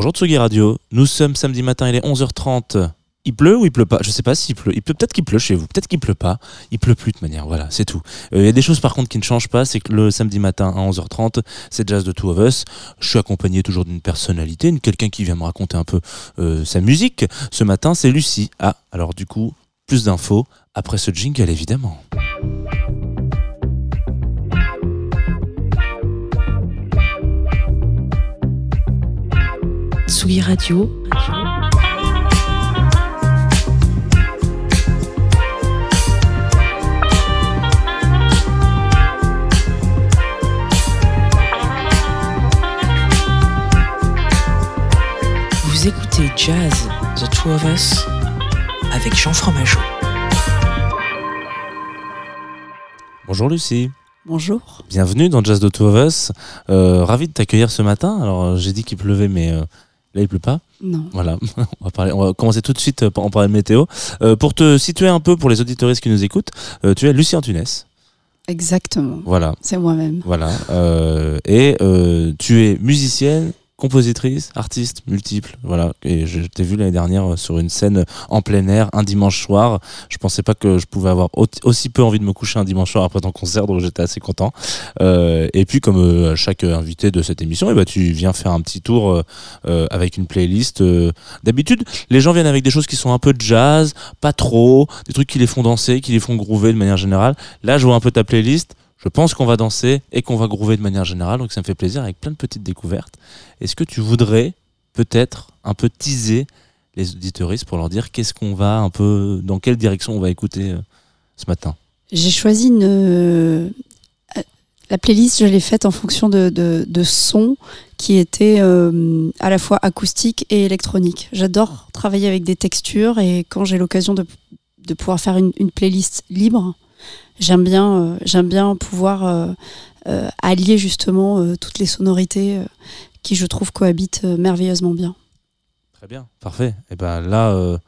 Bonjour Tsugi Radio, nous sommes samedi matin, il est 11h30. Il pleut ou il pleut pas? Je sais pas s'il pleut. Il pleut peut-être qu'il pleut chez vous, peut-être qu'il pleut pas. Il pleut plus de manière, voilà, c'est tout. Euh, Il y a des choses par contre qui ne changent pas, c'est que le samedi matin à 11h30, c'est Jazz de Two of Us. Je suis accompagné toujours d'une personnalité, quelqu'un qui vient me raconter un peu euh, sa musique. Ce matin, c'est Lucie. Ah, alors du coup, plus d'infos après ce jingle évidemment. Tsugi Radio, vous écoutez Jazz The Two of Us avec Jean Fromageau. Bonjour Lucie. Bonjour. Bienvenue dans Jazz de Two of Us. Euh, ravi de t'accueillir ce matin. Alors j'ai dit qu'il pleuvait, mais euh, là il pleut pas. Non. Voilà, on va, parler, on va commencer tout de suite euh, en parler de météo. Euh, pour te situer un peu pour les auditoristes qui nous écoutent, euh, tu es Lucie Antunes. Exactement. Voilà, C'est moi-même. voilà. Euh, et euh, tu es musicienne, compositrice, artiste multiple. Voilà. Et je t'ai vu l'année dernière euh, sur une scène en plein air, un dimanche soir. Je pensais pas que je pouvais avoir au- aussi peu envie de me coucher un dimanche soir après ton concert, donc j'étais assez content. Euh, et puis, comme euh, chaque invité de cette émission, eh ben, tu viens faire un petit tour avec une playlist. D'habitude, les gens viennent avec des choses qui sont un peu jazz, pas trop, des trucs qui les font danser, qui les font groover de manière générale. Là, je vois un peu ta playlist. Je pense qu'on va danser et qu'on va groover de manière générale, donc ça me fait plaisir avec plein de petites découvertes. Est-ce que tu voudrais peut-être un peu teaser les auditoristes pour leur dire qu'est-ce qu'on va un peu, dans quelle direction on va écouter euh, ce matin? J'ai choisi une. euh, La playlist, je l'ai faite en fonction de, de, sons qui étaient euh, à la fois acoustiques et électroniques. J'adore travailler avec des textures et quand j'ai l'occasion de, pouvoir faire une playlist libre, j'aime bien, euh, j'aime bien pouvoir euh, euh, allier justement toutes les sonorités qui, je trouve, cohabitent merveilleusement bien. Très bien, parfait. Et ben là,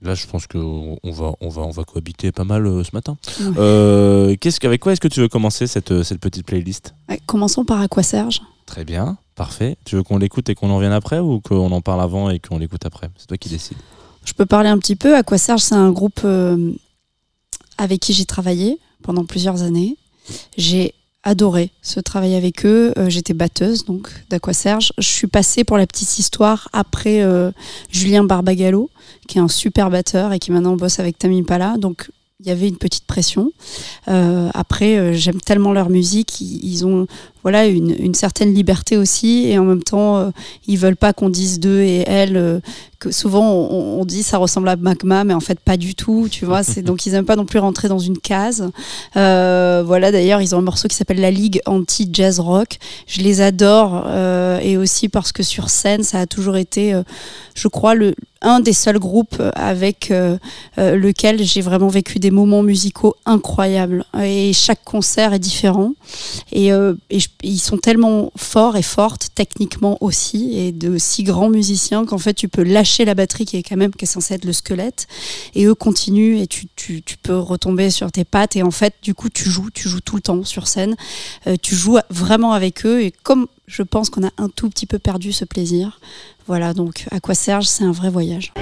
là, je pense qu'on on va, on va, on va cohabiter pas mal euh, ce matin. Ouais. Euh, qu'est-ce qu'avec quoi est-ce que tu veux commencer cette, cette petite playlist? Ouais, commençons par Aqua Serge. Très bien, parfait. Tu veux qu'on l'écoute et qu'on en vienne après ou qu'on en parle avant et qu'on l'écoute après? C'est toi qui décides. Je peux parler un petit peu. Aqua Serge, c'est un groupe euh, avec qui j'ai travaillé pendant plusieurs années. J'ai adoré ce travail avec eux. Euh, J'étais batteuse donc d'Aqua Serge. Je suis passée pour la petite histoire après euh, Julien Barbagallo, qui est un super batteur et qui maintenant bosse avec Tammy Pala. Donc il y avait une petite pression. Euh, après, j'aime tellement leur musique. Ils ont voilà une, une certaine liberté aussi et en même temps, euh, ils veulent pas qu'on dise d'eux et elles euh, que souvent on, on dit ça ressemble à Magma, mais en fait pas du tout, tu vois. C'est donc ils aiment pas non plus rentrer dans une case. Euh, voilà, d'ailleurs ils ont un morceau qui s'appelle La Ligue anti jazz rock. Je les adore euh, et aussi parce que sur scène ça a toujours été, euh, je crois, le un des seuls groupes avec euh, euh, lequel j'ai vraiment vécu des moments musicaux incroyables. Et chaque concert est différent. Et, euh, et je- ils sont tellement forts et fortes techniquement aussi, et de si grands musiciens qu'en fait tu peux lâcher la batterie qui est quand même qui est censée être le squelette, et eux continuent et tu, peux retomber sur tes pattes. Et en fait, du coup, tu joues, tu joues tout le temps sur scène. Euh, tu joues vraiment avec eux. Et comme je pense qu'on a un tout petit peu perdu ce plaisir, voilà. Donc, à quoi Serge, c'est un vrai voyage.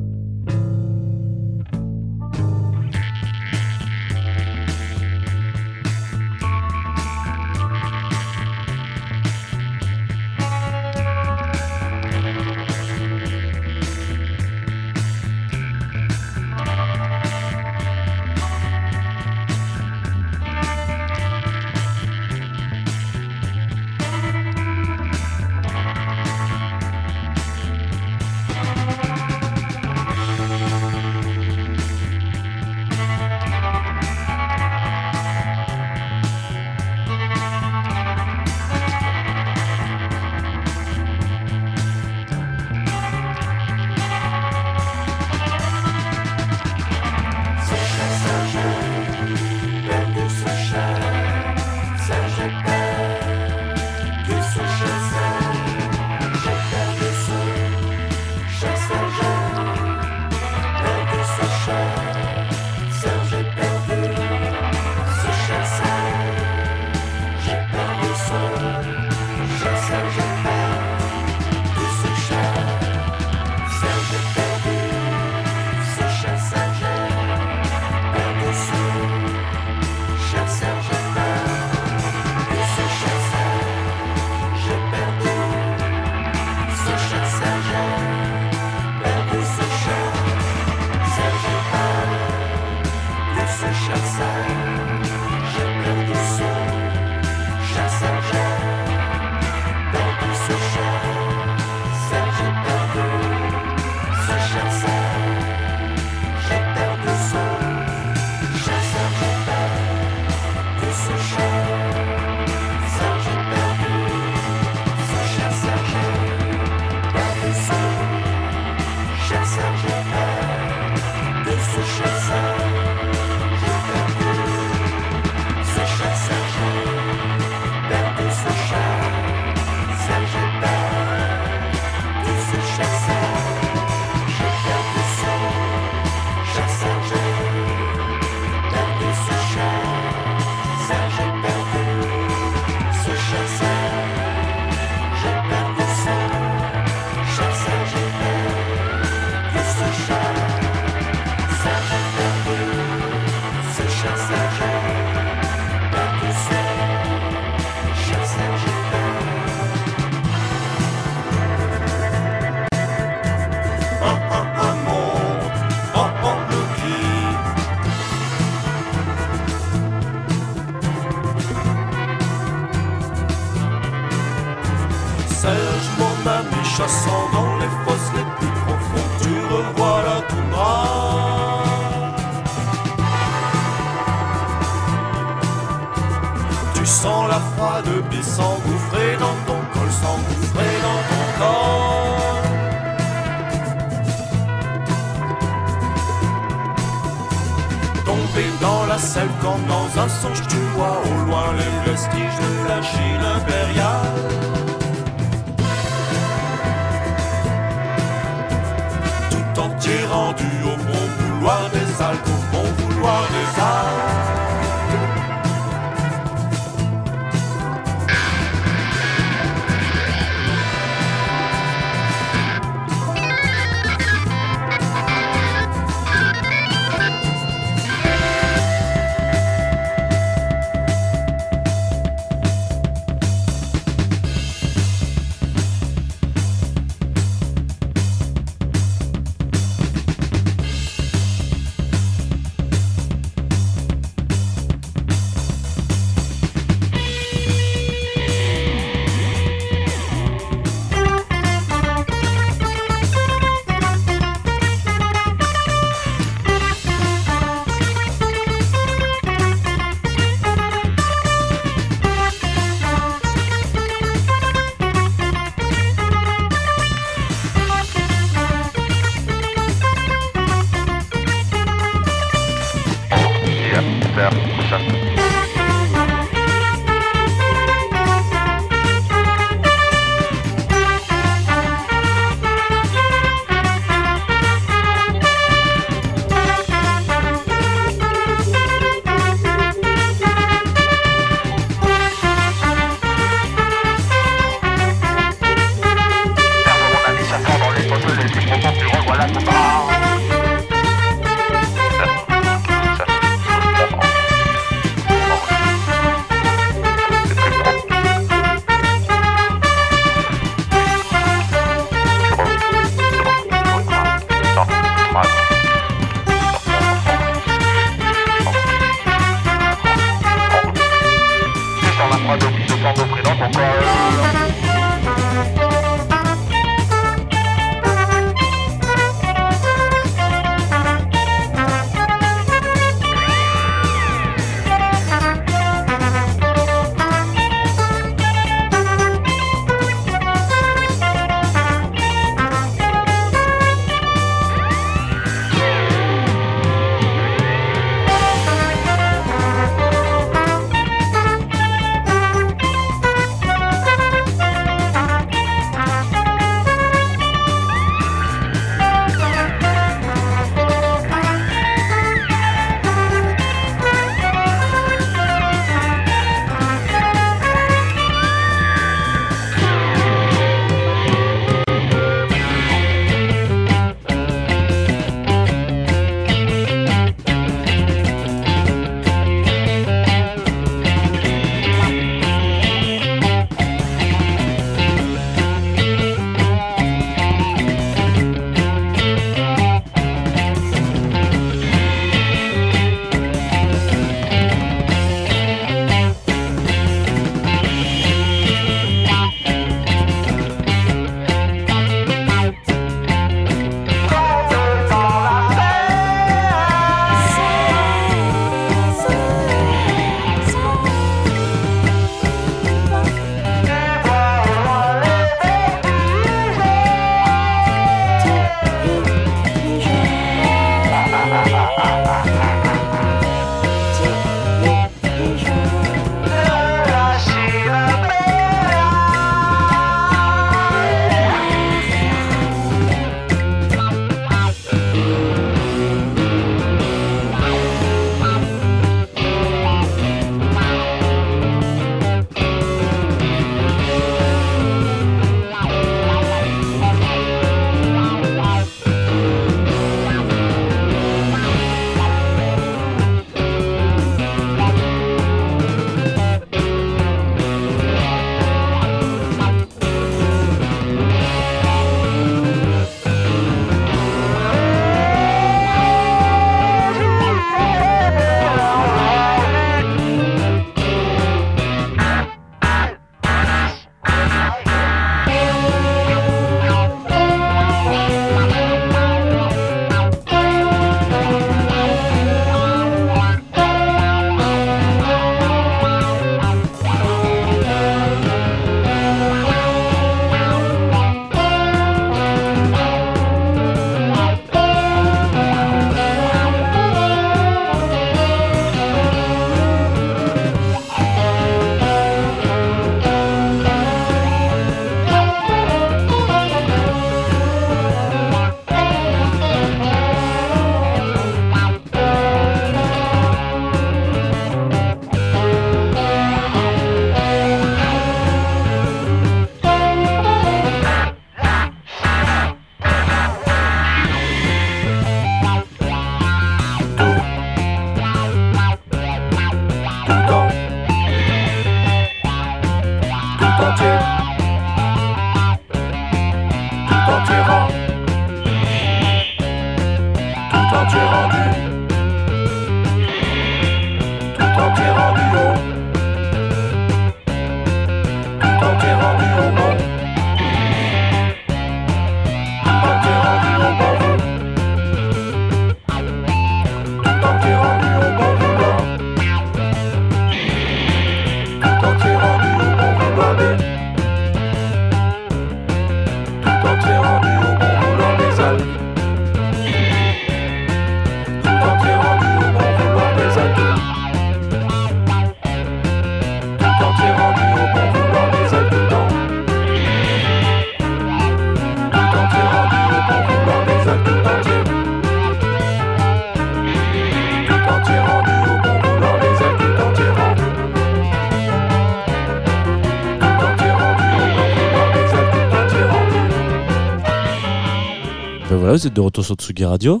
Voilà, vous êtes de retour sur Tsugi Radio,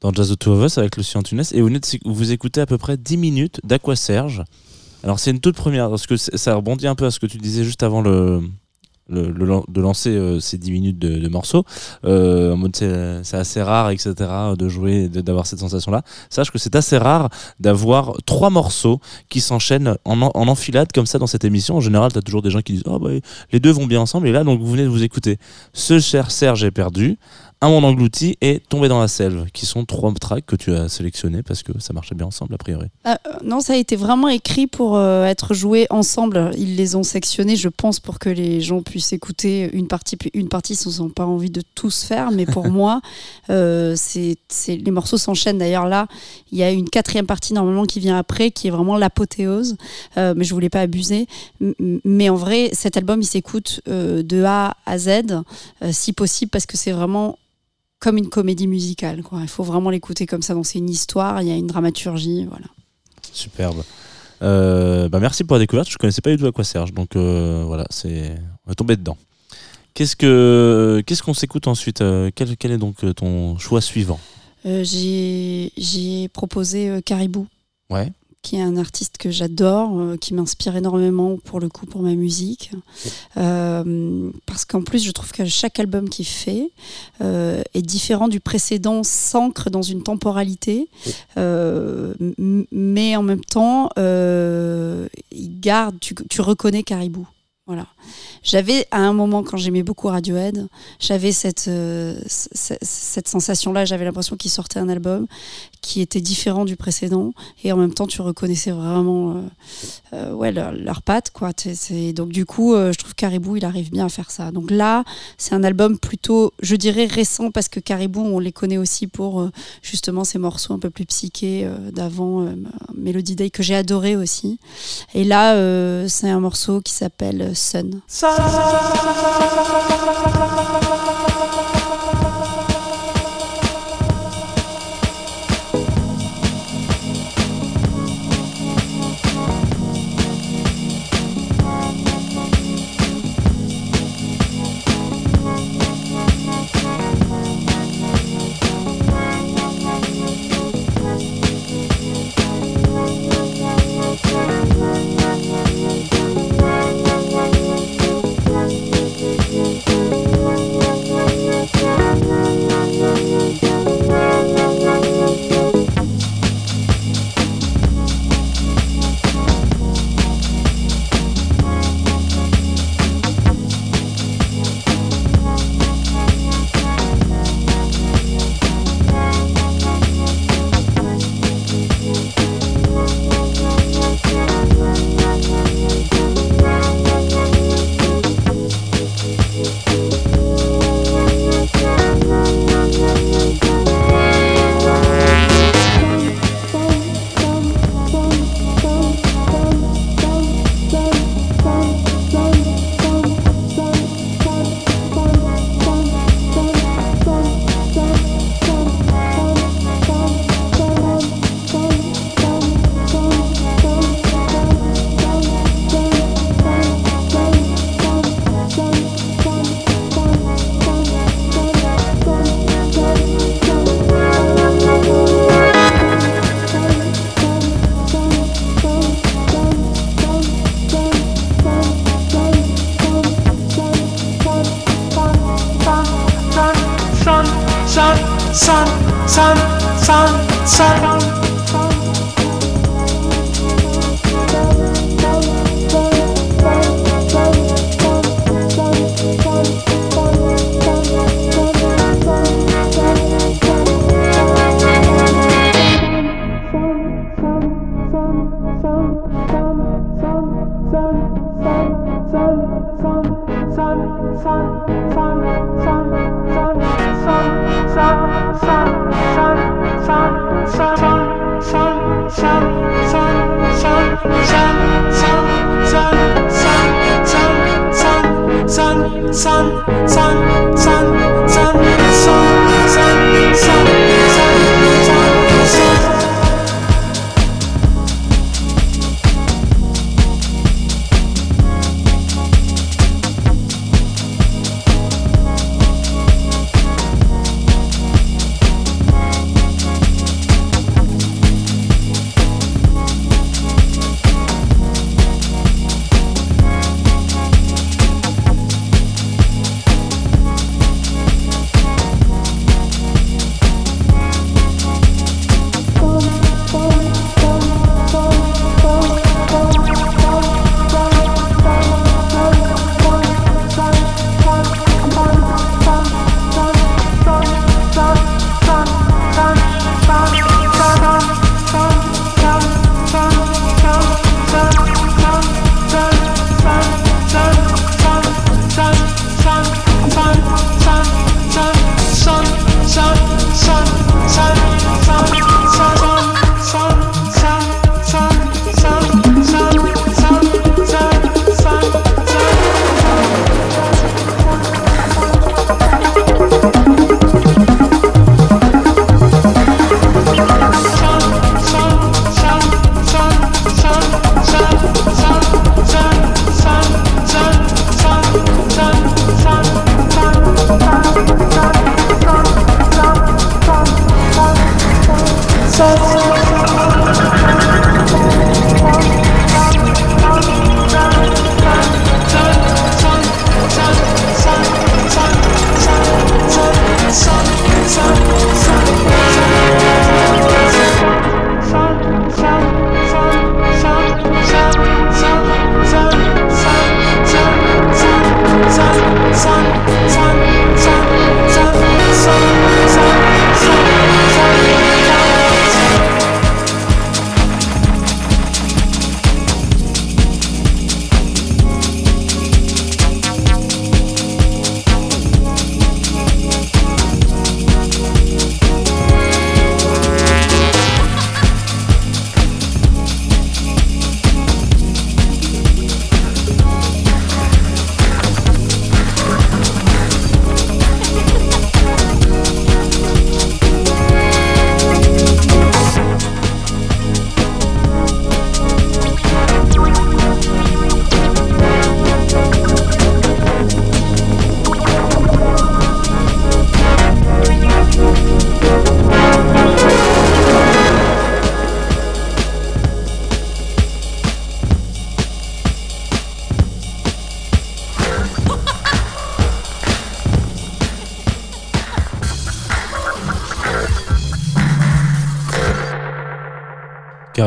dans Jazz of Two of Us avec Lucien Tunes, et vous, vous écoutez à peu près 10 minutes d'Aqua Serge. Alors, c'est une toute première, parce que ça rebondit un peu à ce que tu disais juste avant le, le- de lancer euh, ces 10 minutes de, morceaux. Euh, en mode, c'est assez rare, etc., de jouer, d'avoir cette sensation-là. Sache que c'est assez rare d'avoir trois morceaux qui s'enchaînent en, en, en enfilade comme ça dans cette émission. En général, tu as toujours des gens qui disent oh, bah, les deux vont bien ensemble. Et là, donc, vous venez de vous écouter Ce cher Serge est perdu, Un monde englouti et Tomber dans la selve, qui sont trois tracks que tu as sélectionnés parce que ça marchait bien ensemble, a priori. Ah, euh, non, ça a été vraiment écrit pour euh, être joué ensemble. Ils les ont sectionnés, je pense, pour que les gens puissent écouter une partie, puis une partie, ils n'ont pas envie de tous faire. Mais pour moi, euh, c'est les morceaux s'enchaînent. D'ailleurs, là, il y a une quatrième partie normalement qui vient après, qui est vraiment l'apothéose. Mais je voulais pas abuser. Mais en vrai, cet album, il s'écoute de A à Z, si possible, parce que c'est vraiment comme une comédie musicale. Quoi. Il faut vraiment l'écouter comme ça. Donc c'est une histoire, il y a une dramaturgie, voilà. Superbe. Euh, bah merci pour la découverte. Je connaissais pas du tout à quoi Serge, donc euh, voilà, c'est on est tombé dedans. Qu'est-ce que qu'est-ce qu'on s'écoute ensuite Euh, quel, quel est donc euh, ton choix suivant? Euh, j'ai j'ai proposé Caribou, Ouais. Qui est un artiste que j'adore, euh, qui m'inspire énormément pour le coup pour ma musique. Euh, parce qu'en plus, je trouve que chaque album qu'il fait euh, est différent du précédent, s'ancre dans une temporalité, mais en même temps, il garde, tu, tu reconnais Caribou. Voilà. J'avais à un moment, quand j'aimais beaucoup Radiohead, j'avais cette, euh, cette sensation-là. J'avais l'impression qu'il sortait un album qui était différent du précédent, et en même temps, tu reconnaissais vraiment euh, euh, ouais, leur, leur patte. Quoi. Donc, du coup, euh, je trouve Caribou, il arrive bien à faire ça. Donc là, c'est un album plutôt, je dirais, récent, parce que Caribou, on les connaît aussi pour euh, justement ces morceaux un peu plus psychés d'avant, Melody Day, que j'ai adoré aussi. Et là, c'est un morceau qui s'appelle Sun. Thank you.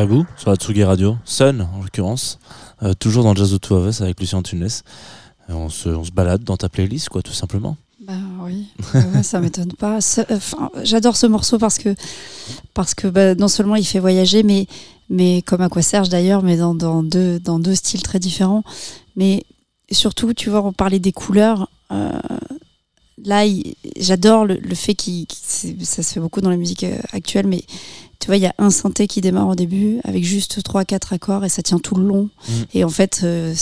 Caribou sur la Tsugi Radio, Sun en l'occurrence, euh, toujours dans Jazz Two of Us avec Lucien Tunes. On, se, on se balade dans ta playlist, quoi, tout simplement. Bah oui, Ouais, ça m'étonne pas. Enfin, J'adore ce morceau parce que, parce que bah, non seulement il fait voyager, mais, mais comme Aqua Serge d'ailleurs, mais dans, dans, deux, dans deux styles très différents. Mais surtout, tu vois, on parlait des couleurs. euh, là, j'adore le, le fait qu'il, c'est- ça se fait beaucoup dans la musique euh, actuelle, mais tu vois, il y a un synthé qui démarre au début avec juste 3-4 accords et ça tient tout le long. Mm. Et en fait, euh,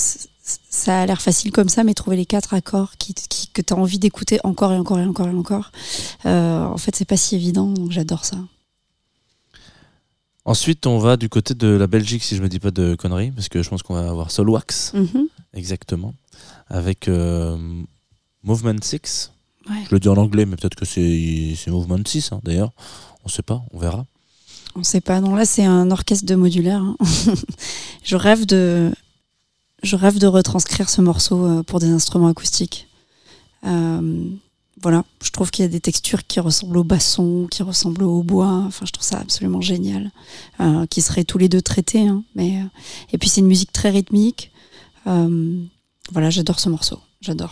ça a l'air facile comme ça, mais trouver les quatre accords qui, qui- que tu as envie d'écouter encore et encore et encore et encore, euh, en fait, c'est pas si évident, donc j'adore ça. Ensuite, on va du côté de la Belgique, si je me dis pas de conneries, parce que je pense qu'on va avoir Solwax, Mhm. exactement, avec euh, Movement 6. Ouais. Je le dis en anglais, mais peut-être que c'est Movement 6, hein, d'ailleurs. On sait pas, on verra. On sait pas, non, là c'est un orchestre de modulaire. hein. je rêve de. Je rêve de retranscrire ce morceau euh, pour des instruments acoustiques. Euh, voilà, je trouve qu'il y a des textures qui ressemblent au basson, qui ressemblent au bois. Enfin, je trouve ça absolument génial. Euh, qui seraient tous les deux traités. hein, mais, et puis c'est une musique très rythmique. Euh, voilà, j'adore ce morceau. J'adore.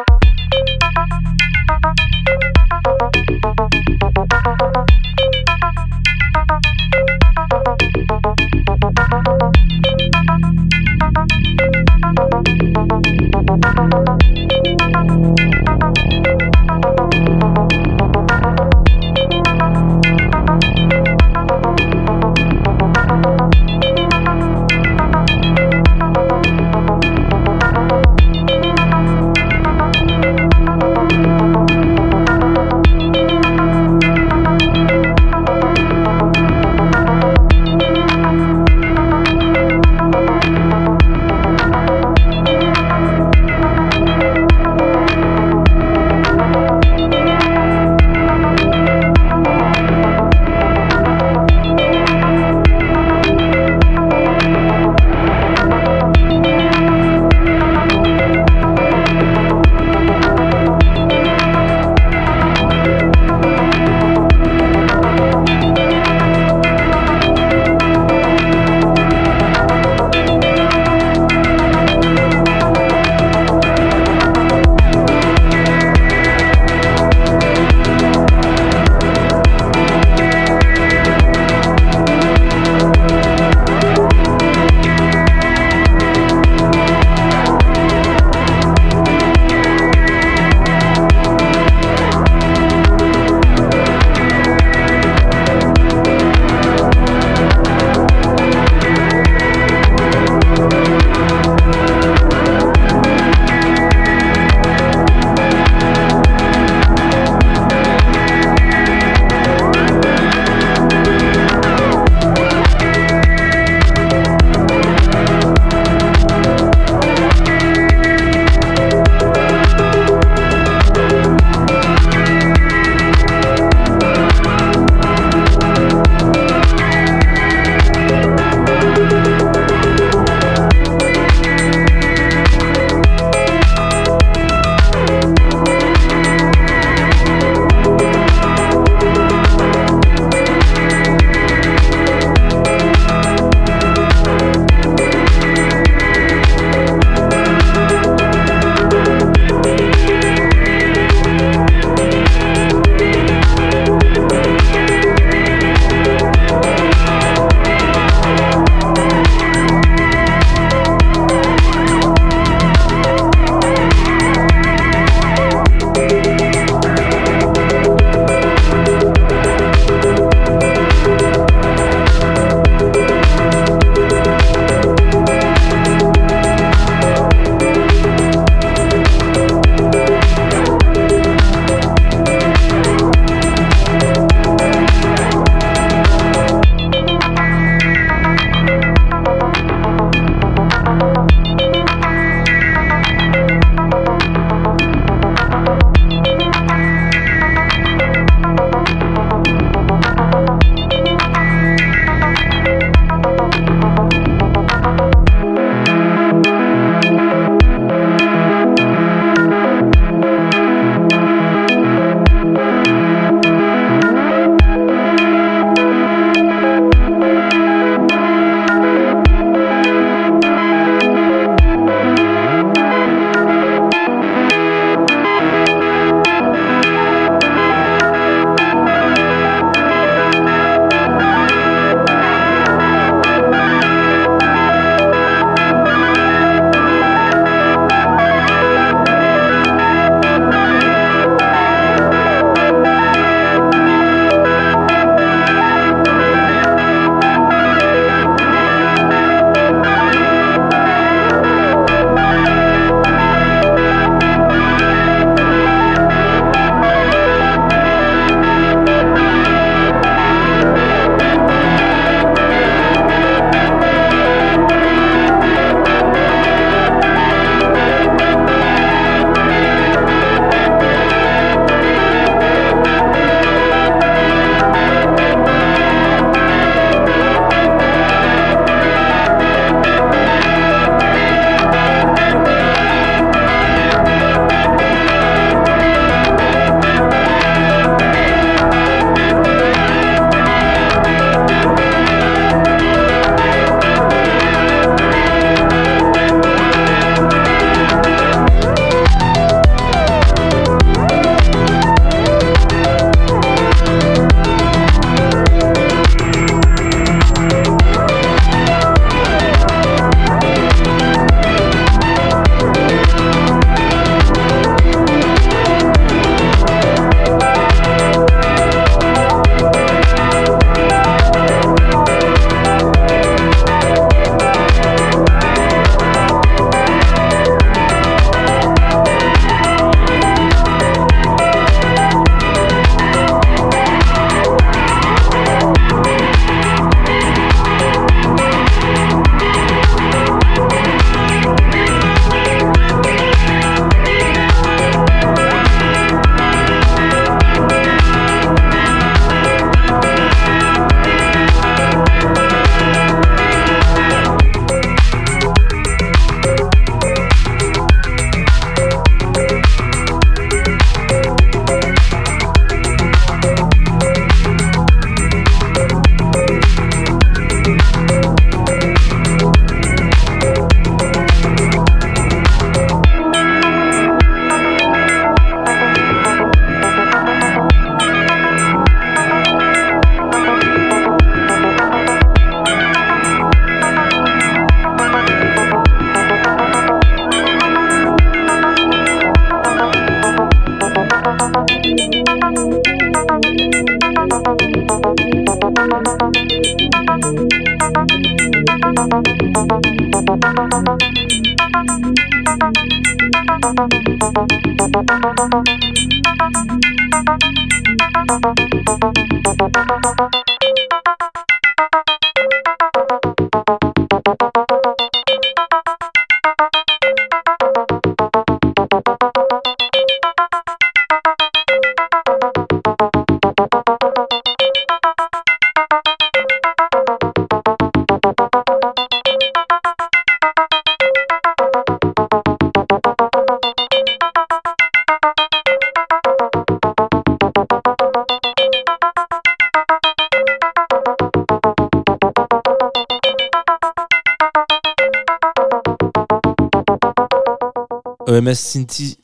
EMS Cinti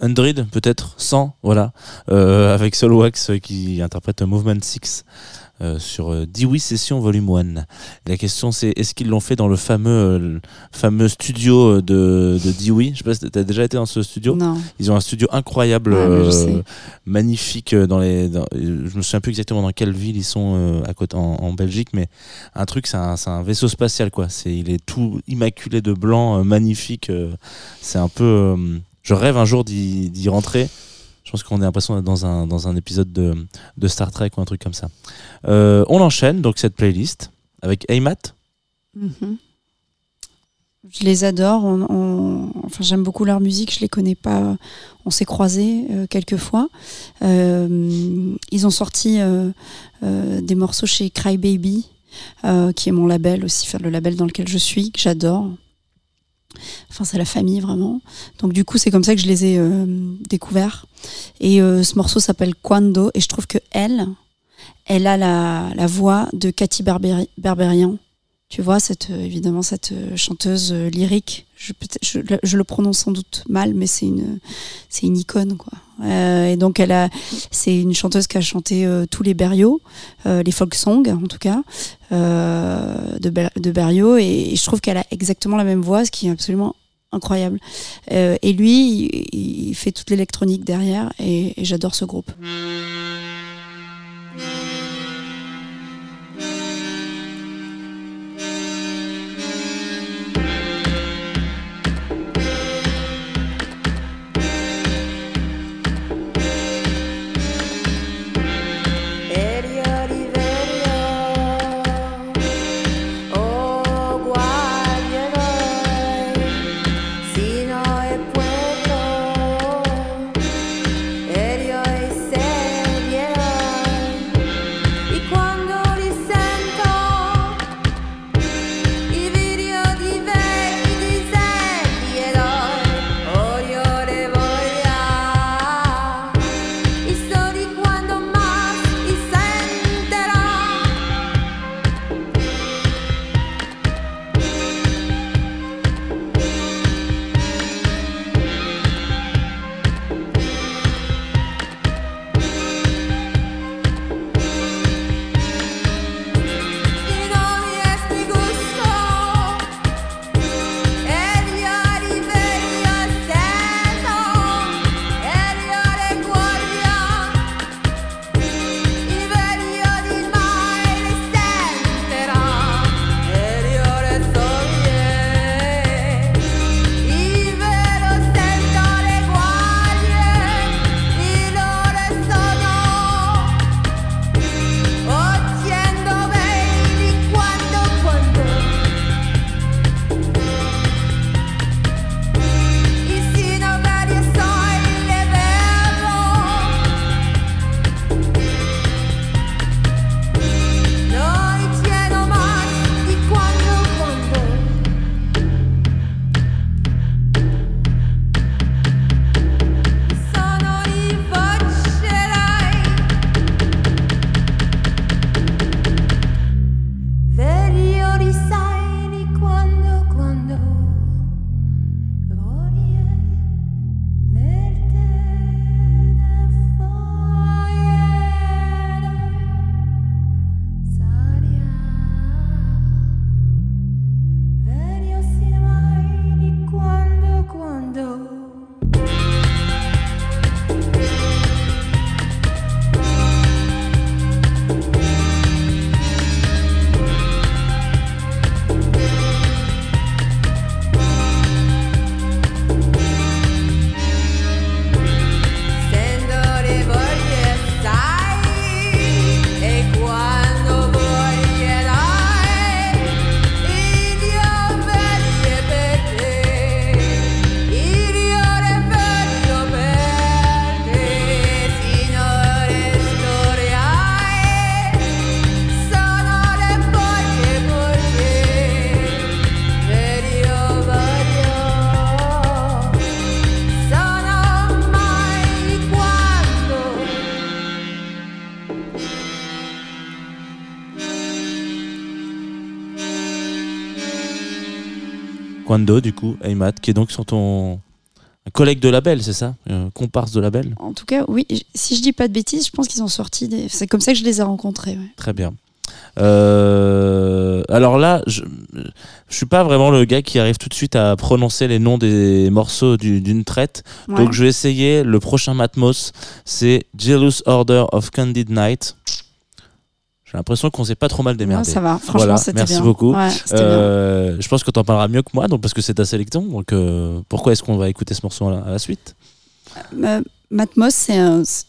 100 peut-être 100 voilà. Euh, avec Solwax euh, qui interprète Movement 6 euh, sur euh, Dewey Session Volume 1 la question c'est est-ce qu'ils l'ont fait dans le fameux euh, fameux studio de, de Dewey je sais pas si t'as déjà été dans ce studio. Non. ils ont un studio incroyable Ouais, euh, magnifique dans les dans- je me souviens plus exactement dans quelle ville ils sont à côté en, en Belgique mais un truc c'est un, un vaisseau spatial quoi. C'est il est tout immaculé de blanc magnifique c'est un peu je rêve un jour d'y rentrer je pense qu'on a l'impression d'être dans un, épisode de, Star Trek ou un truc comme ça. Euh, on enchaîne donc cette playlist avec Aymat. Mhm. Je les adore. on- Enfin, j'aime beaucoup leur musique. Je les connais pas. On s'est croisés euh, quelques fois. Euh, ils ont sorti euh, des morceaux chez Crybaby, qui est mon label aussi, le label dans lequel je suis, que j'adore. Enfin, c'est la famille vraiment. Donc du coup, c'est comme ça que je les ai euh, découverts. Et euh, ce morceau s'appelle Quando. Et je trouve que elle, elle a la, voix de Cathy Berberi- Berberian. Tu vois, cette, euh, évidemment, cette chanteuse lyrique. Je le prononce sans doute mal, mais c'est une, c'est une icône, quoi. Euh, et donc, elle a, c'est une chanteuse qui a chanté euh, tous les Berrios, euh, les folk songs, en tout cas, de, de. Et, je trouve qu'elle a exactement la même voix, ce qui est absolument incroyable. Et lui, il, fait toute l'électronique derrière, et j'adore ce groupe. Du coup, Aymat, qui est donc sur ton. Un collègue de label, c'est ça? Un Comparse de label? En tout cas, oui, si je dis pas de bêtises, je pense qu'ils ont sorti des. C'est comme ça que je les ai rencontrés. ouais. Très bien. Euh, alors là, je, je suis pas vraiment le gars qui arrive tout de suite à prononcer les noms des morceaux du- d'une traite. Ouais. Donc je vais essayer. Le prochain Matmos, c'est Jealous Order of Candid Night. J'ai l'impression qu'on s'est pas trop mal démerdé. ça va, franchement, Voilà, c'était merci bien. beaucoup. Ouais, c'était bien. Euh, je pense que tu en parleras mieux que moi, donc parce que c'est ta sélection. Donc euh, pourquoi est-ce qu'on va écouter ce morceau à la, à la suite? Euh, Matmos, c'est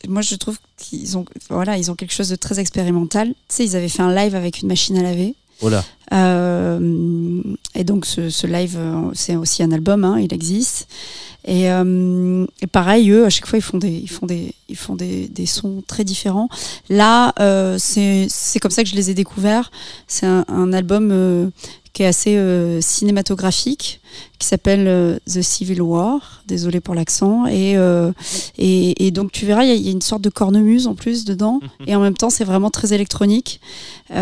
moi je trouve qu'ils ont, voilà, ils ont quelque chose de très expérimental. Tu sais, ils avaient fait un live avec une machine à laver. Oh là, Euh, et donc ce, ce live, c'est aussi un album, hein, il existe. Et, euh, et pareil, eux, à chaque fois, ils font des, ils font des, ils font des, des sons très différents. Là, euh, c'est comme ça que je les ai découverts. C'est un, un album euh, qui est assez cinématographique, qui s'appelle The Civil War. Désolé pour l'accent. Et, et, et donc tu verras, il y, a- il y a une sorte de cornemuse en plus dedans. Et en même temps, c'est vraiment très électronique. Et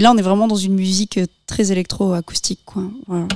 là, on est vraiment dans une musique très électro-acoustique. Voilà.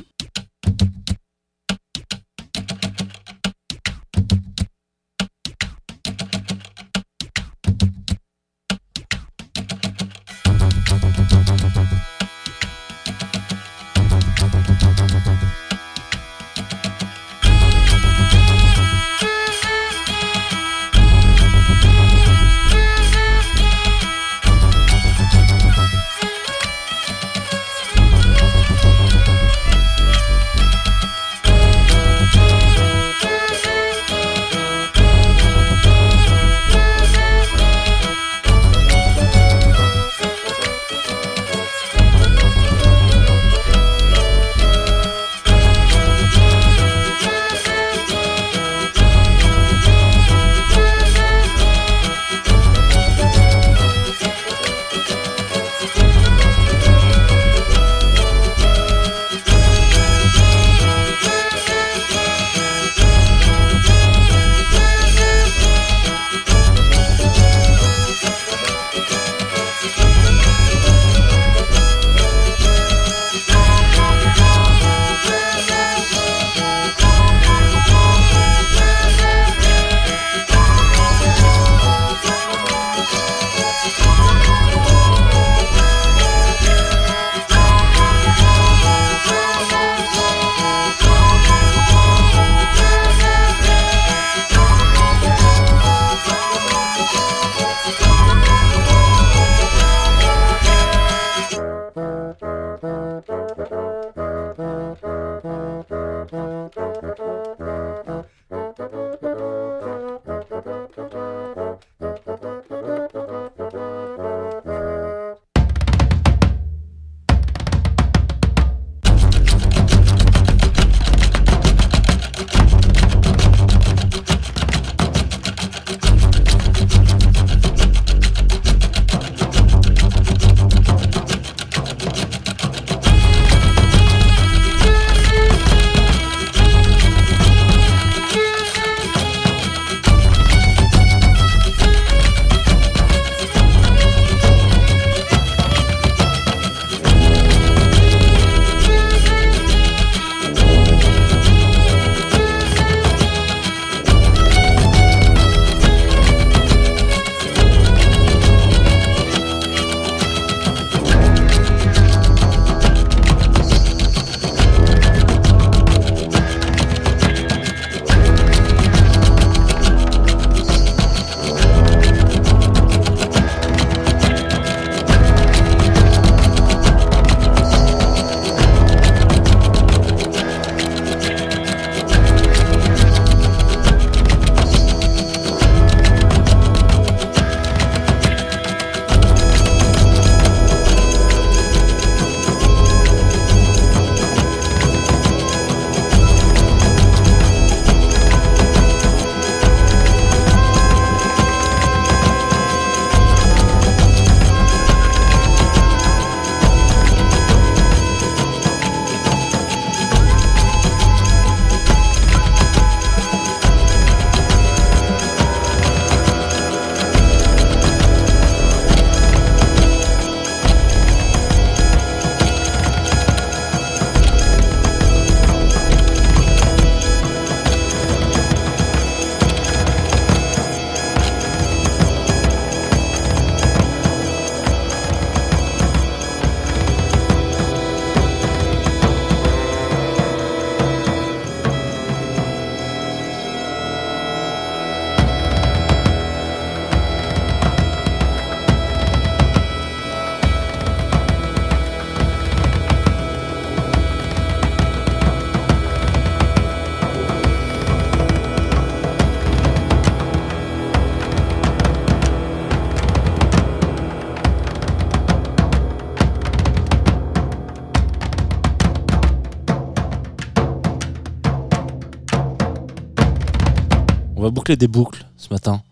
Va boucler des boucles ce matin.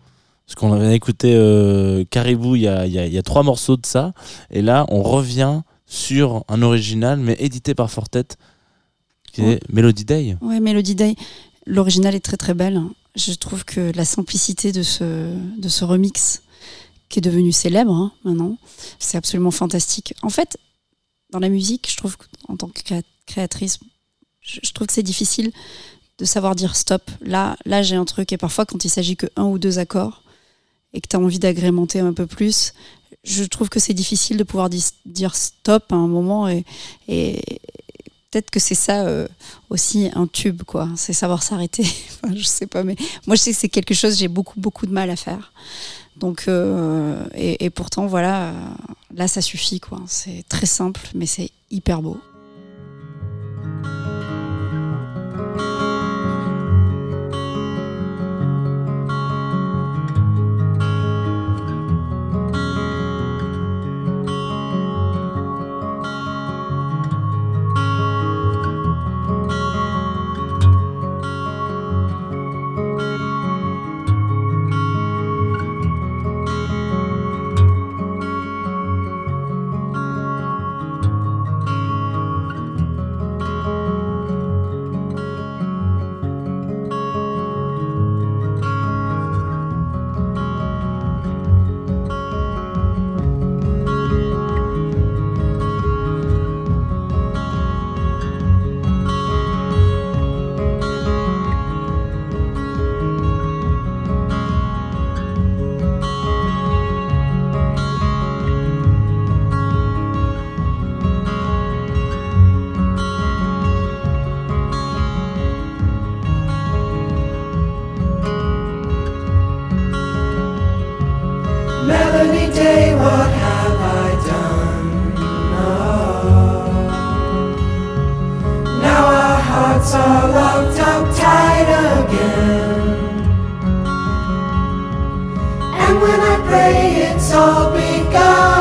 Parce qu'on avait écouté euh, Caribou il y a, il y a- il y a trois morceaux de ça. Et là, on revient sur un original, mais édité par Fortet, qui Ouais. est Melody Day. Ouais, Melody Day, l'original est très très belle. Je trouve que la simplicité de ce, de ce remix, qui est devenu célèbre hein, maintenant, c'est absolument fantastique. En fait, dans la musique, je trouve qu'en tant que créa- créatrice, je, je trouve que c'est difficile de savoir dire stop. Là, là j'ai un truc, et parfois quand il s'agit que un ou deux accords, et que tu as envie d'agrémenter un peu plus, je trouve que c'est difficile de pouvoir dire stop à un moment, et, peut-être que c'est ça euh, aussi un tube, quoi. C'est savoir s'arrêter. Je sais pas, mais moi, je sais que c'est quelque chose, j'ai beaucoup, beaucoup de mal à faire. Donc, euh, et, et pourtant, voilà, là, ça suffit, quoi. C'est très simple, mais c'est hyper beau. Day, what have I done? Oh. Now our hearts are locked up tight again. And when I pray, it's all begun.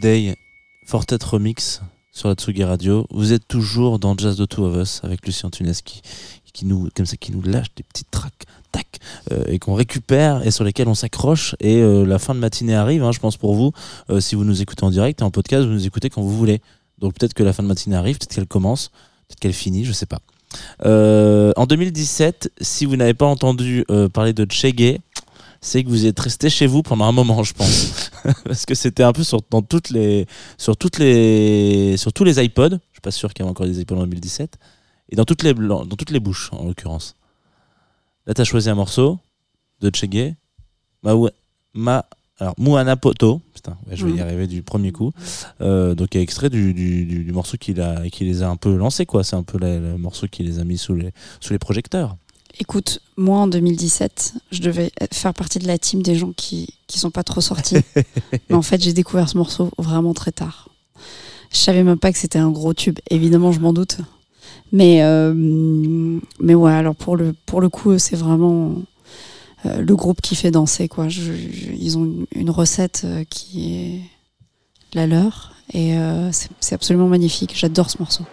Day, Fortet Remix sur la Tsugi Radio. Vous êtes toujours dans Jazz the Two of Us avec Lucien Tunes qui, nous, comme ça, qui nous lâche des petites tracks, tac, euh, et qu'on récupère et sur lesquels on s'accroche. Et euh, la fin de matinée arrive, hein, je pense pour vous. Euh, si vous nous écoutez en direct et en podcast, vous nous écoutez quand vous voulez. Donc peut-être que la fin de matinée arrive, peut-être qu'elle commence, peut-être qu'elle finit, je sais pas. En 2017, si vous n'avez pas entendu parler de Chege, c'est que vous êtes resté chez vous pendant un moment, je pense, parce que c'était un peu sur dans toutes les sur toutes les sur tous les iPods. Je suis pas sûr qu'il y avait encore des iPods en 2017 et dans toutes les dans toutes les bouches en l'occurrence. Là, t'as choisi un morceau de Chege, ma, ma alors Muana Poto, putain, ouais, je vais y Mhm. arriver du premier coup. Euh, donc, il y a extrait du, du, du- du morceau qui, l'a- qui les a un peu lancés, quoi. C'est un peu le, le morceau qui les a mis sous les, sous les projecteurs. Écoute, moi en 2017, je devais faire partie de la team des gens qui qui sont pas trop sortis. Mais en fait, j'ai découvert ce morceau vraiment très tard. Je savais même pas que c'était un gros tube. Évidemment, je m'en doute. Mais euh, mais ouais, alors pour le pour le coup, c'est vraiment euh, le groupe qui fait danser quoi. Je- je- ils ont une, une recette euh, qui est la leur et c'est absolument magnifique. J'adore ce morceau.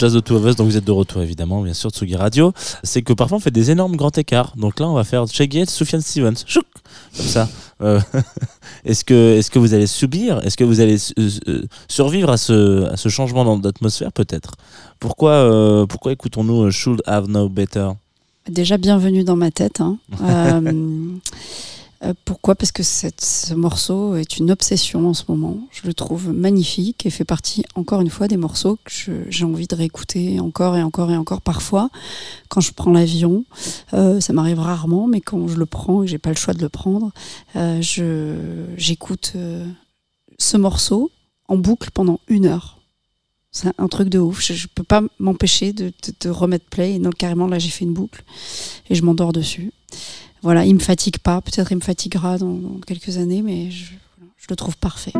De Jazz the Two of Us, donc vous êtes de retour évidemment, bien sûr, Tsugi Radio, c'est que parfois on fait des énormes grands écarts. Donc là, on va faire Shaggy Soufiane Stevens. Chouk Comme ça. Euh, est-ce que, est-ce que vous allez subir Est-ce que vous allez euh, euh, survivre à ce, à ce changement d'atmosphère peut-être? Pourquoi, euh, pourquoi écoutons-nous Should Have Know Better? Déjà bienvenue dans ma tête. hein. Pourquoi? Parce que cette- ce morceau est une obsession en ce moment. Je le trouve magnifique et fait partie, encore une fois, des morceaux que j'ai envie de réécouter encore et encore et encore. Parfois, quand je prends l'avion, euh, ça m'arrive rarement, mais quand je le prends et que j'ai pas le choix de le prendre, euh, j'écoute euh, ce morceau en boucle pendant une heure. C'est un truc de ouf. Je, je peux pas m'empêcher de, de- de remettre play. Et non, carrément, là, j'ai fait une boucle et je m'endors dessus. Voilà, il me fatigue pas. Peut-être il me fatiguera dans, dans quelques années, mais je le trouve parfait.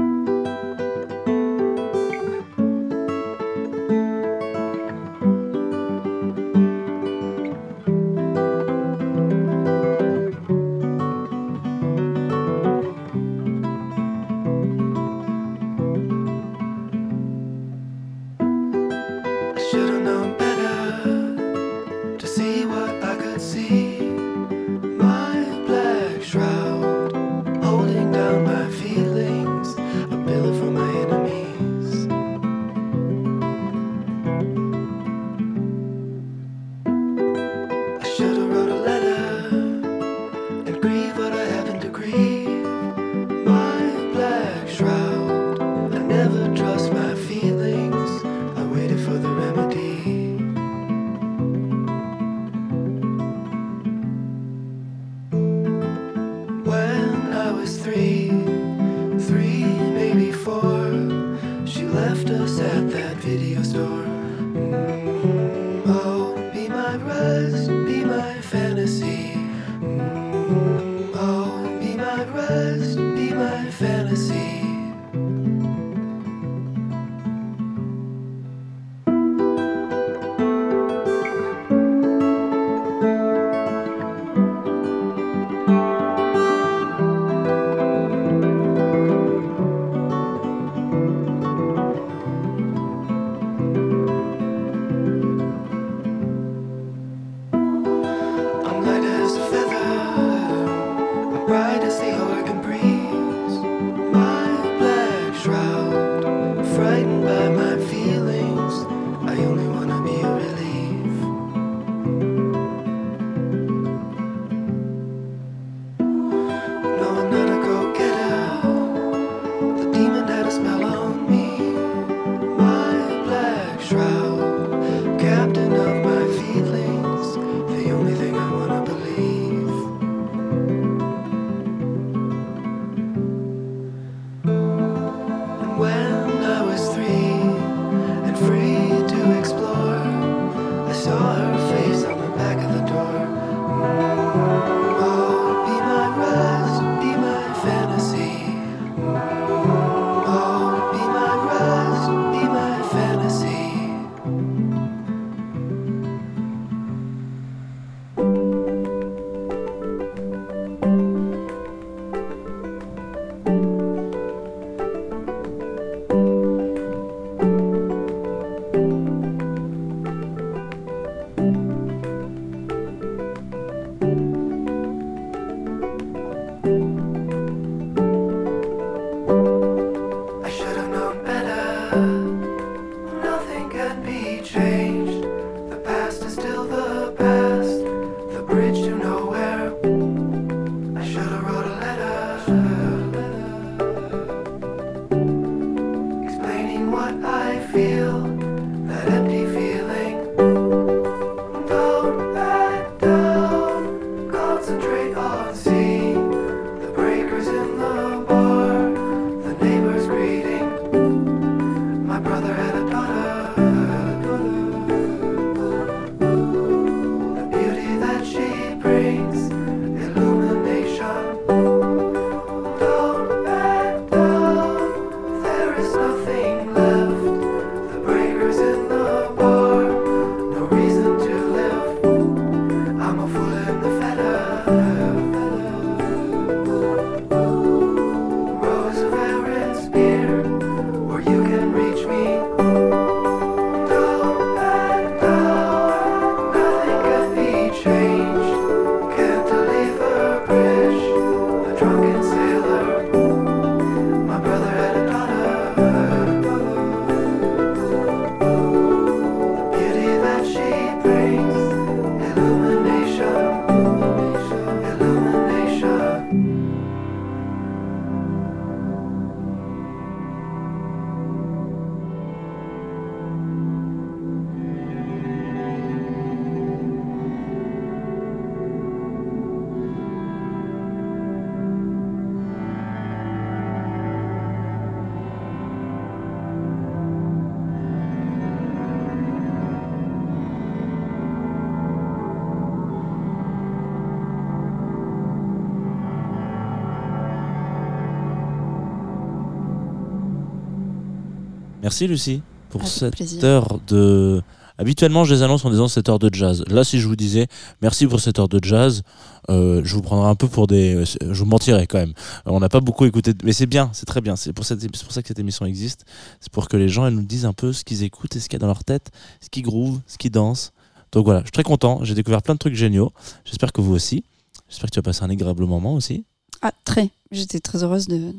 Merci Lucie pour Avec cette plaisir. heure de. Habituellement, je les annonce en disant cette heure de jazz. Là, si je vous disais merci pour cette heure de jazz, euh, je vous prendrais un peu pour des. Je vous mentirais quand même. Euh, On n'a pas beaucoup écouté, mais c'est bien, c'est très bien. C'est pour, cette- c'est pour ça que cette émission existe. C'est pour que les gens elles nous disent un peu ce qu'ils écoutent et ce qu'il y a dans leur tête, ce qu'ils groove, ce qu'ils dansent. Donc voilà, je suis très content. J'ai découvert plein de trucs géniaux. J'espère que vous aussi. J'espère que tu as passé un agréable moment aussi. Ah, très. J'étais très heureuse de,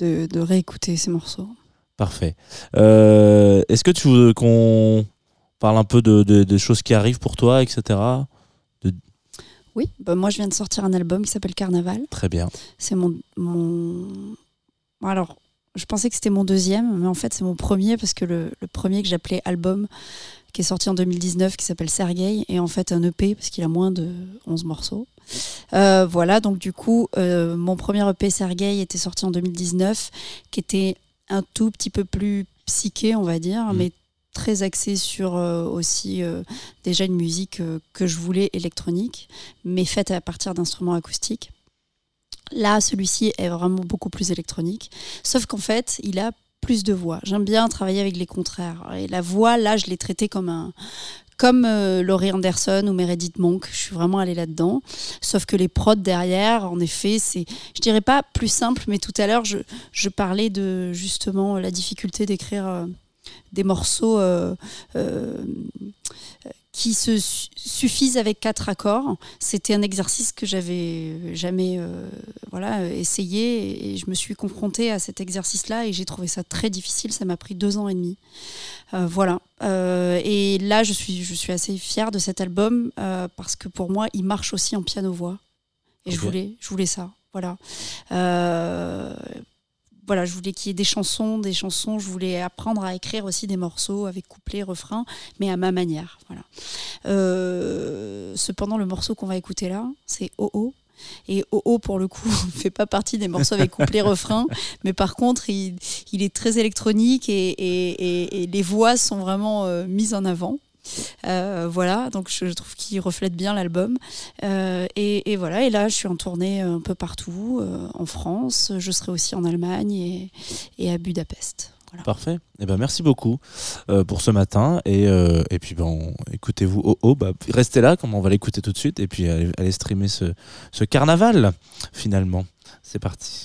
de, de réécouter ces morceaux. Parfait. Euh, Est-ce que tu veux qu'on parle un peu de, choses qui arrivent pour toi, etc. Oui, bah, moi je viens de sortir un album qui s'appelle Carnaval. Très bien. C'est mon, mon. Bon, Alors, je pensais que c'était mon deuxième, mais en fait c'est mon premier parce que le, le premier que j'appelais album, qui est sorti en 2019, qui s'appelle Sergei, est en fait un EP parce qu'il a moins de 11 morceaux. Euh, voilà, donc du coup, euh, mon premier EP Sergei était sorti en 2019, qui était un tout petit peu plus psyché, on va dire, Mhm. mais très axé sur euh, aussi euh, déjà une musique euh, que je voulais électronique, mais faite à partir d'instruments acoustiques. Là, celui-ci est vraiment beaucoup plus électronique, sauf qu'en fait, il a plus de voix. J'aime bien travailler avec les contraires. Et la voix, là, je l'ai traitée comme un comme euh, Laurie Anderson ou Meredith Monk, je suis vraiment allée là-dedans. Sauf que les prods derrière, en effet, c'est, je dirais pas plus simple, mais tout à l'heure, je, parlais de justement la difficulté d'écrire euh, des morceaux euh, qui se su- suffisent avec quatre accords. C'était un exercice que j'avais jamais euh, voilà, euh, essayé et je me suis confrontée à cet exercice-là et j'ai trouvé ça très difficile. Ça m'a pris deux ans et demi. Euh, voilà. Euh, et là, je suis, je suis assez fière de cet album euh, parce que pour moi, il marche aussi en piano-voix. Et je, voulais, je voulais ça. Voilà. Voilà, je voulais qu'il y ait des chansons, des chansons. Je voulais apprendre à écrire aussi des morceaux avec couplet, refrain, mais à ma manière. Voilà. Euh, cependant, le morceau qu'on va écouter là, c'est Oh Oh. Et Oh Oh, pour le coup, ne fait pas partie des morceaux avec couplet, refrain, mais par contre, il, il est très électronique et, et- et- et les voix sont vraiment euh, mises en avant. Euh, voilà, donc je, trouve qu'il reflète bien l'album. Euh, et, voilà, et là, je suis en tournée un peu partout, euh, en France. Je serai aussi en Allemagne et, à Budapest. Voilà. Parfait. Eh ben, merci beaucoup pour ce matin. Et, et puis, bon, écoutez-vous. Oh, oh, bah, restez là, comme on va l'écouter tout de suite. Et puis, allez, allez streamer ce, ce carnaval, finalement. C'est parti.